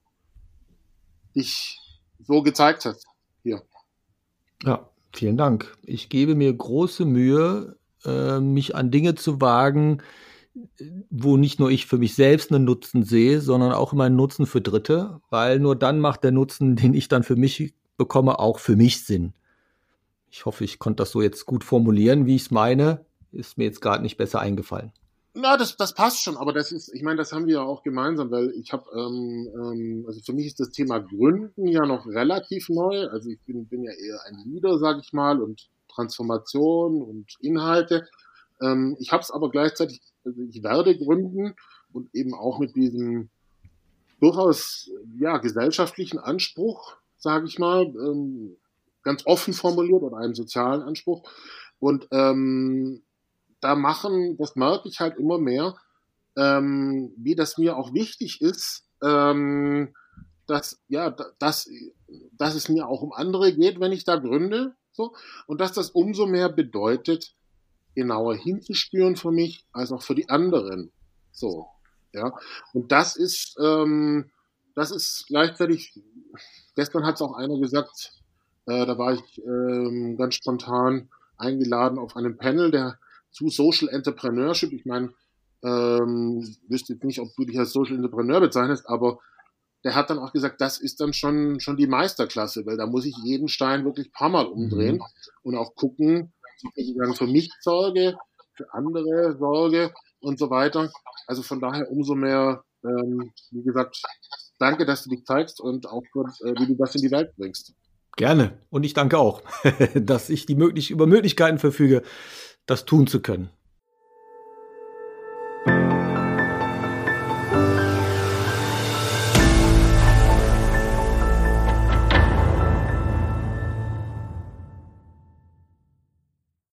dich so gezeigt hast hier. Ja, vielen Dank. Ich gebe mir große Mühe, äh, mich an Dinge zu wagen, wo nicht nur ich für mich selbst einen Nutzen sehe, sondern auch immer einen Nutzen für Dritte, weil nur dann macht der Nutzen, den ich dann für mich bekomme, auch für mich Sinn. Ich hoffe, ich konnte das so jetzt gut formulieren, wie ich es meine. Ist mir jetzt gerade nicht besser eingefallen. Na, das, das passt schon, aber das ist, ich meine, das haben wir ja auch gemeinsam, weil ich habe, ähm, ähm, also für mich ist das Thema Gründen ja noch relativ neu. Also ich bin, bin ja eher ein Leader, sag ich mal, und Transformation und Inhalte. Ähm, ich habe es aber gleichzeitig, also ich werde gründen und eben auch mit diesem durchaus ja gesellschaftlichen Anspruch, sage ich mal, ähm, ganz offen formuliert oder einem sozialen Anspruch. Und ähm, da machen, das merke ich halt immer mehr, ähm, wie das mir auch wichtig ist, ähm, dass ja, dass, dass es mir auch um andere geht, wenn ich da gründe, so und dass das umso mehr bedeutet, genauer hinzuspüren für mich als auch für die anderen, so ja und das ist ähm, das ist gleichzeitig. Gestern hat es auch einer gesagt, äh, da war ich ähm, ganz spontan eingeladen auf einem Panel, der zu Social Entrepreneurship. Ich meine, ähm, wüsste jetzt nicht, ob du dich als Social Entrepreneur bezeichnest, aber der hat dann auch gesagt, das ist dann schon, schon die Meisterklasse, weil da muss ich jeden Stein wirklich paar Mal umdrehen mhm. und auch gucken, wie ich dann für mich sorge, für andere sorge und so weiter. Also von daher umso mehr, ähm, wie gesagt, danke, dass du dich zeigst und auch, äh, wie du das in die Welt bringst. Gerne. Und ich danke auch, [laughs] dass ich die möglich über Möglichkeiten verfüge, das tun zu können.